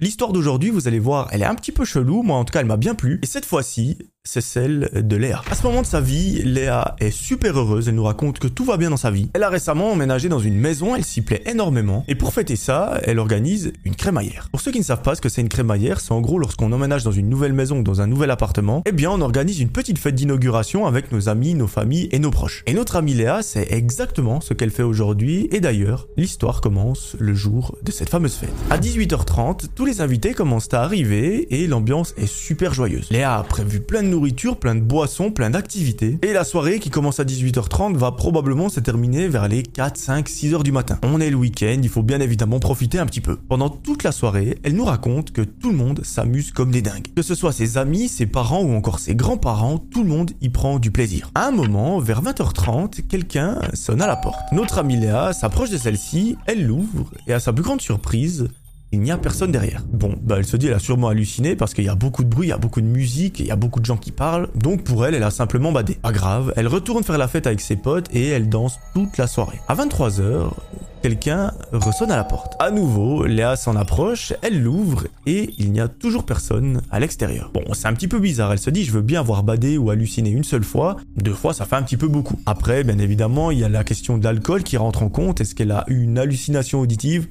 L'histoire d'aujourd'hui, vous allez voir, elle est un petit peu chelou, moi en tout cas elle m'a bien plu. Et cette fois-ci, c'est celle de Léa. À ce moment de sa vie, Léa est super heureuse, elle nous raconte que tout va bien dans sa vie. Elle a récemment emménagé dans une maison, elle s'y plaît énormément, et pour fêter ça, elle organise une crémaillère. Pour ceux qui ne savent pas ce que c'est une crémaillère, c'est en gros lorsqu'on emménage dans une nouvelle maison, dans un nouvel appartement, eh bien on organise une petite fête d'inauguration avec nos amis, nos familles et nos proches. Et notre amie Léa, c'est exactement ce qu'elle fait aujourd'hui, et d'ailleurs, l'histoire commence le jour de cette fameuse fête. À 18h30, tous les invités commencent à arriver, et l'ambiance est super joyeuse. Léa a prévu plein de plein de boissons, plein d'activités. Et la soirée qui commence à 18h30 va probablement se terminer vers les 4, 5, 6 heures du matin. On est le week-end, il faut bien évidemment profiter un petit peu. Pendant toute la soirée, elle nous raconte que tout le monde s'amuse comme des dingues. Que ce soit ses amis, ses parents ou encore ses grands-parents, tout le monde y prend du plaisir. À un moment, vers 20h30, quelqu'un sonne à la porte. Notre amie Léa s'approche de celle-ci, elle l'ouvre et à sa plus grande surprise, il n'y a personne derrière. Bon, bah elle se dit elle a sûrement halluciné parce qu'il y a beaucoup de bruit, il y a beaucoup de musique, il y a beaucoup de gens qui parlent, donc pour elle, elle a simplement badé. Pas grave, elle retourne faire la fête avec ses potes et elle danse toute la soirée. À 23h, quelqu'un ressonne à la porte. À nouveau, Léa s'en approche, elle l'ouvre et il n'y a toujours personne à l'extérieur. Bon, c'est un petit peu bizarre, elle se dit je veux bien avoir badé ou halluciné une seule fois, deux fois ça fait un petit peu beaucoup. Après, bien évidemment, il y a la question de l'alcool qui rentre en compte, est-ce qu'elle a eu une hallucination auditive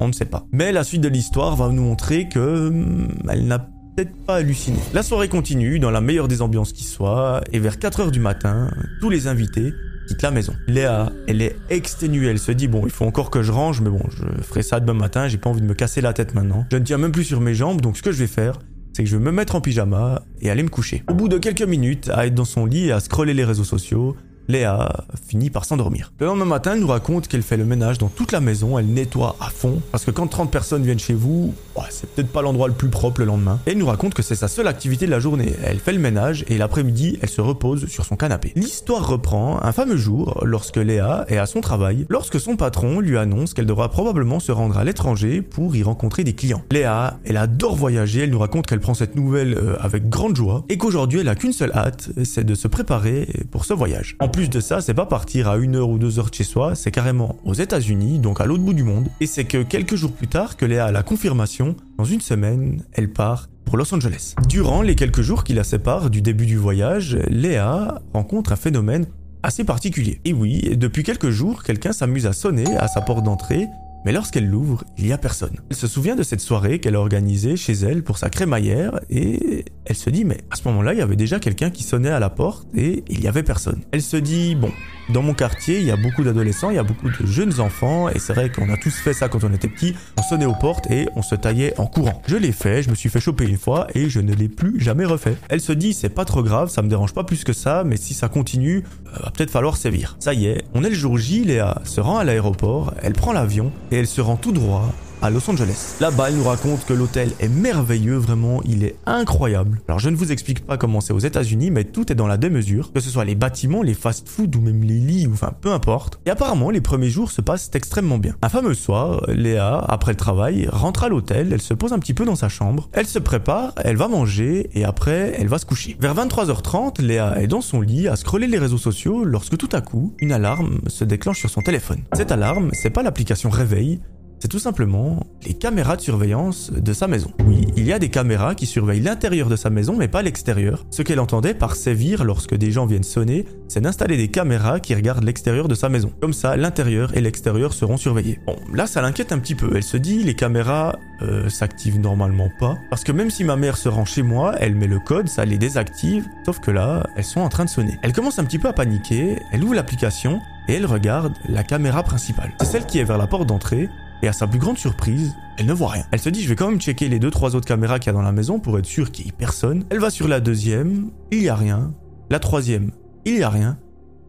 on ne sait pas. Mais la suite de l'histoire va nous montrer que hum, elle n'a peut-être pas halluciné. La soirée continue dans la meilleure des ambiances qui soit, et vers 4h du matin, tous les invités quittent la maison. Léa, elle est exténuée, elle se dit bon, il faut encore que je range, mais bon, je ferai ça demain matin, j'ai pas envie de me casser la tête maintenant. Je ne tiens même plus sur mes jambes, donc ce que je vais faire, c'est que je vais me mettre en pyjama et aller me coucher. Au bout de quelques minutes, à être dans son lit et à scroller les réseaux sociaux, Léa finit par s'endormir. Le lendemain matin, elle nous raconte qu'elle fait le ménage dans toute la maison, elle nettoie à fond, parce que quand 30 personnes viennent chez vous, c'est peut-être pas l'endroit le plus propre le lendemain. Et elle nous raconte que c'est sa seule activité de la journée. Elle fait le ménage et l'après-midi, elle se repose sur son canapé. L'histoire reprend un fameux jour lorsque Léa est à son travail, lorsque son patron lui annonce qu'elle devra probablement se rendre à l'étranger pour y rencontrer des clients. Léa, elle adore voyager, elle nous raconte qu'elle prend cette nouvelle euh, avec grande joie et qu'aujourd'hui elle a qu'une seule hâte, c'est de se préparer pour ce voyage. En plus de ça, c'est pas partir à une heure ou deux heures chez soi, c'est carrément aux États-Unis, donc à l'autre bout du monde. Et c'est que quelques jours plus tard que Léa a la confirmation, dans une semaine, elle part pour Los Angeles. Durant les quelques jours qui la séparent du début du voyage, Léa rencontre un phénomène assez particulier. Et oui, depuis quelques jours, quelqu'un s'amuse à sonner à sa porte d'entrée mais lorsqu'elle l'ouvre, il n'y a personne. Elle se souvient de cette soirée qu'elle a organisée chez elle pour sa crémaillère et elle se dit mais à ce moment-là, il y avait déjà quelqu'un qui sonnait à la porte et il n'y avait personne. Elle se dit bon, dans mon quartier, il y a beaucoup d'adolescents, il y a beaucoup de jeunes enfants, et c'est vrai qu'on a tous fait ça quand on était petit. On sonnait aux portes et on se taillait en courant. Je l'ai fait, je me suis fait choper une fois et je ne l'ai plus jamais refait. Elle se dit, c'est pas trop grave, ça me dérange pas plus que ça, mais si ça continue, euh, va peut-être falloir sévir. Ça y est, on est le jour J, Léa se rend à l'aéroport, elle prend l'avion et elle se rend tout droit à Los Angeles. Là-bas, elle nous raconte que l'hôtel est merveilleux, vraiment, il est incroyable. Alors je ne vous explique pas comment c'est aux États-Unis, mais tout est dans la démesure, que ce soit les bâtiments, les fast-food ou même les lits, ou enfin peu importe. Et apparemment, les premiers jours se passent extrêmement bien. Un fameux soir, Léa, après le travail, rentre à l'hôtel, elle se pose un petit peu dans sa chambre, elle se prépare, elle va manger et après, elle va se coucher. Vers 23h30, Léa est dans son lit à scroller les réseaux sociaux lorsque tout à coup, une alarme se déclenche sur son téléphone. Cette alarme, c'est pas l'application réveil, c'est tout simplement les caméras de surveillance de sa maison. Oui, il y a des caméras qui surveillent l'intérieur de sa maison mais pas l'extérieur. Ce qu'elle entendait par sévir lorsque des gens viennent sonner, c'est d'installer des caméras qui regardent l'extérieur de sa maison. Comme ça, l'intérieur et l'extérieur seront surveillés. Bon, là ça l'inquiète un petit peu. Elle se dit, les caméras euh, s'activent normalement pas. Parce que même si ma mère se rend chez moi, elle met le code, ça les désactive. Sauf que là, elles sont en train de sonner. Elle commence un petit peu à paniquer, elle ouvre l'application et elle regarde la caméra principale. C'est celle qui est vers la porte d'entrée et à sa plus grande surprise, elle ne voit rien. Elle se dit je vais quand même checker les deux trois autres caméras qu'il y a dans la maison pour être sûr qu'il n'y ait personne. Elle va sur la deuxième, il y a rien. La troisième, il y a rien.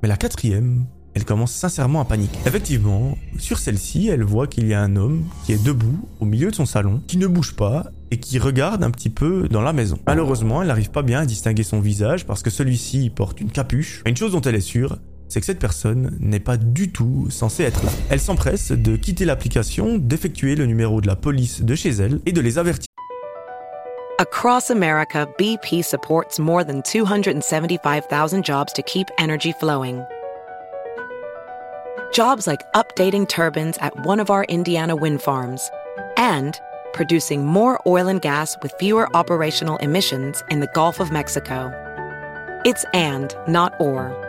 Mais la quatrième, elle commence sincèrement à paniquer. Effectivement, sur celle-ci, elle voit qu'il y a un homme qui est debout au milieu de son salon, qui ne bouge pas et qui regarde un petit peu dans la maison. Malheureusement, elle n'arrive pas bien à distinguer son visage parce que celui-ci porte une capuche. une chose dont elle est sûre, c'est que cette personne n'est pas du tout censée être là. Elle s'empresse de quitter l'application, d'effectuer le numéro de la police de chez elle et de les avertir. Across America, BP supports more than 275,000 jobs to keep energy flowing. Jobs like updating turbines at one of our Indiana wind farms and producing more oil and gas with fewer operational emissions in the Gulf of Mexico. It's and, not or.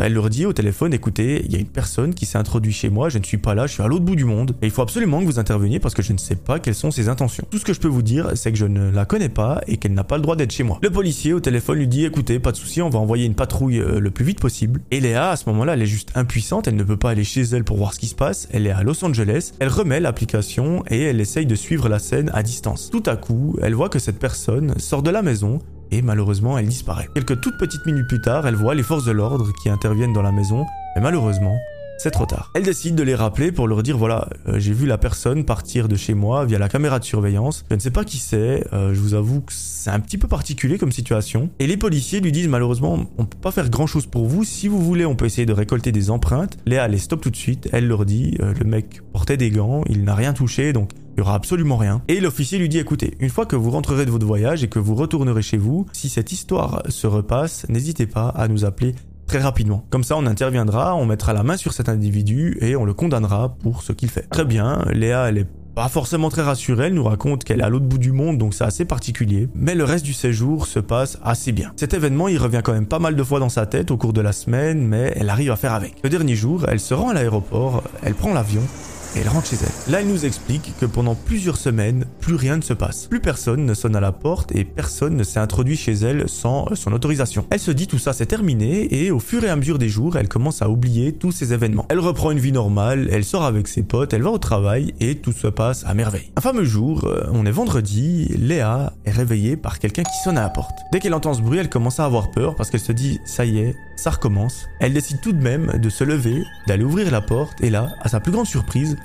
Elle leur dit au téléphone, écoutez, il y a une personne qui s'est introduite chez moi, je ne suis pas là, je suis à l'autre bout du monde, et il faut absolument que vous interveniez parce que je ne sais pas quelles sont ses intentions. Tout ce que je peux vous dire, c'est que je ne la connais pas et qu'elle n'a pas le droit d'être chez moi. Le policier au téléphone lui dit, écoutez, pas de souci, on va envoyer une patrouille euh, le plus vite possible. Et Léa, à ce moment-là, elle est juste impuissante, elle ne peut pas aller chez elle pour voir ce qui se passe, elle est à Los Angeles, elle remet l'application et elle essaye de suivre la scène à distance. Tout à coup, elle voit que cette personne sort de la maison, et malheureusement elle disparaît. Quelques toutes petites minutes plus tard, elle voit les forces de l'ordre qui interviennent dans la maison, mais malheureusement, c'est trop tard. Elle décide de les rappeler pour leur dire voilà, euh, j'ai vu la personne partir de chez moi via la caméra de surveillance. Je ne sais pas qui c'est, euh, je vous avoue que c'est un petit peu particulier comme situation. Et les policiers lui disent malheureusement, on peut pas faire grand chose pour vous. Si vous voulez, on peut essayer de récolter des empreintes. Léa les stoppe tout de suite. Elle leur dit euh, le mec portait des gants, il n'a rien touché, donc il y aura absolument rien. Et l'officier lui dit écoutez, une fois que vous rentrerez de votre voyage et que vous retournerez chez vous, si cette histoire se repasse, n'hésitez pas à nous appeler très rapidement. Comme ça, on interviendra, on mettra la main sur cet individu et on le condamnera pour ce qu'il fait. Très bien, Léa, elle est pas forcément très rassurée, elle nous raconte qu'elle est à l'autre bout du monde, donc c'est assez particulier. Mais le reste du séjour se passe assez bien. Cet événement, il revient quand même pas mal de fois dans sa tête au cours de la semaine, mais elle arrive à faire avec. Le dernier jour, elle se rend à l'aéroport, elle prend l'avion, elle rentre chez elle. Là, elle nous explique que pendant plusieurs semaines, plus rien ne se passe. Plus personne ne sonne à la porte et personne ne s'est introduit chez elle sans euh, son autorisation. Elle se dit tout ça c'est terminé et au fur et à mesure des jours, elle commence à oublier tous ces événements. Elle reprend une vie normale, elle sort avec ses potes, elle va au travail et tout se passe à merveille. Un fameux jour, euh, on est vendredi, Léa est réveillée par quelqu'un qui sonne à la porte. Dès qu'elle entend ce bruit, elle commence à avoir peur parce qu'elle se dit ça y est, ça recommence. Elle décide tout de même de se lever, d'aller ouvrir la porte et là, à sa plus grande surprise,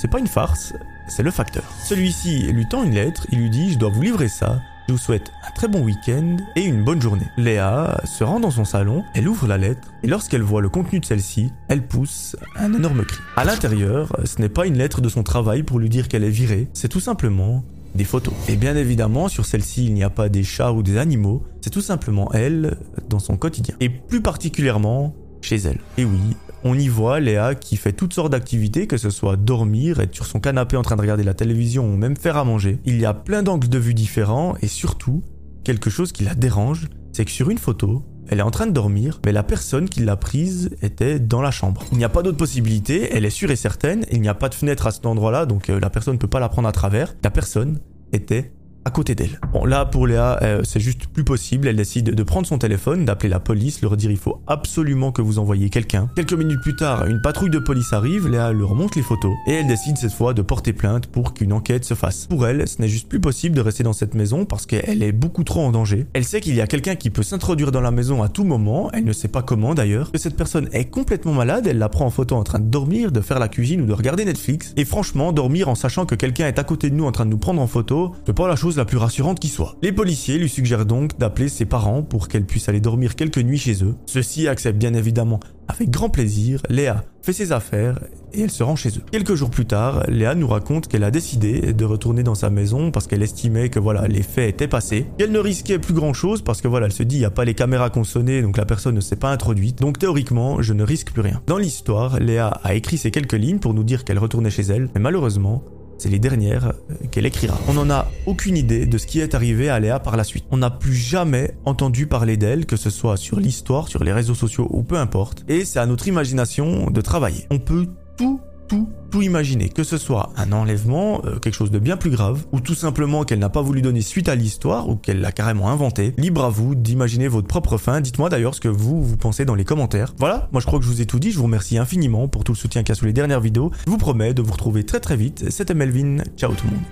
c'est pas une farce, c'est le facteur. Celui-ci lui tend une lettre, il lui dit Je dois vous livrer ça, je vous souhaite un très bon week-end et une bonne journée. Léa se rend dans son salon, elle ouvre la lettre et lorsqu'elle voit le contenu de celle-ci, elle pousse un énorme cri. À l'intérieur, ce n'est pas une lettre de son travail pour lui dire qu'elle est virée, c'est tout simplement des photos. Et bien évidemment, sur celle-ci, il n'y a pas des chats ou des animaux, c'est tout simplement elle dans son quotidien. Et plus particulièrement chez elle. Et oui, on y voit Léa qui fait toutes sortes d'activités, que ce soit dormir, être sur son canapé en train de regarder la télévision ou même faire à manger. Il y a plein d'angles de vue différents et surtout, quelque chose qui la dérange, c'est que sur une photo, elle est en train de dormir, mais la personne qui l'a prise était dans la chambre. Il n'y a pas d'autre possibilité, elle est sûre et certaine, il n'y a pas de fenêtre à cet endroit-là, donc euh, la personne ne peut pas la prendre à travers. La personne était à côté d'elle. Bon, là, pour Léa, euh, c'est juste plus possible. Elle décide de prendre son téléphone, d'appeler la police, leur dire il faut absolument que vous envoyiez quelqu'un. Quelques minutes plus tard, une patrouille de police arrive, Léa leur montre les photos, et elle décide cette fois de porter plainte pour qu'une enquête se fasse. Pour elle, ce n'est juste plus possible de rester dans cette maison parce qu'elle est beaucoup trop en danger. Elle sait qu'il y a quelqu'un qui peut s'introduire dans la maison à tout moment, elle ne sait pas comment d'ailleurs, que cette personne est complètement malade, elle la prend en photo en train de dormir, de faire la cuisine ou de regarder Netflix, et franchement, dormir en sachant que quelqu'un est à côté de nous en train de nous prendre en photo, c'est pas la chose la plus rassurante qui soit. Les policiers lui suggèrent donc d'appeler ses parents pour qu'elle puisse aller dormir quelques nuits chez eux. Ceux-ci acceptent bien évidemment avec grand plaisir, Léa fait ses affaires et elle se rend chez eux. Quelques jours plus tard, Léa nous raconte qu'elle a décidé de retourner dans sa maison parce qu'elle estimait que voilà, les faits étaient passés. Qu'elle ne risquait plus grand chose parce que voilà, elle se dit il n'y a pas les caméras qu'on sonnait donc la personne ne s'est pas introduite. Donc théoriquement, je ne risque plus rien. Dans l'histoire, Léa a écrit ces quelques lignes pour nous dire qu'elle retournait chez elle, mais malheureusement, c'est les dernières qu'elle écrira. On n'en a aucune idée de ce qui est arrivé à Léa par la suite. On n'a plus jamais entendu parler d'elle, que ce soit sur l'histoire, sur les réseaux sociaux ou peu importe. Et c'est à notre imagination de travailler. On peut tout tout, tout imaginer. Que ce soit un enlèvement, euh, quelque chose de bien plus grave, ou tout simplement qu'elle n'a pas voulu donner suite à l'histoire, ou qu'elle l'a carrément inventé. Libre à vous d'imaginer votre propre fin. Dites-moi d'ailleurs ce que vous, vous pensez dans les commentaires. Voilà, moi je crois que je vous ai tout dit. Je vous remercie infiniment pour tout le soutien qu'il y a sous les dernières vidéos. Je vous promets de vous retrouver très très vite. C'était Melvin. Ciao tout le monde.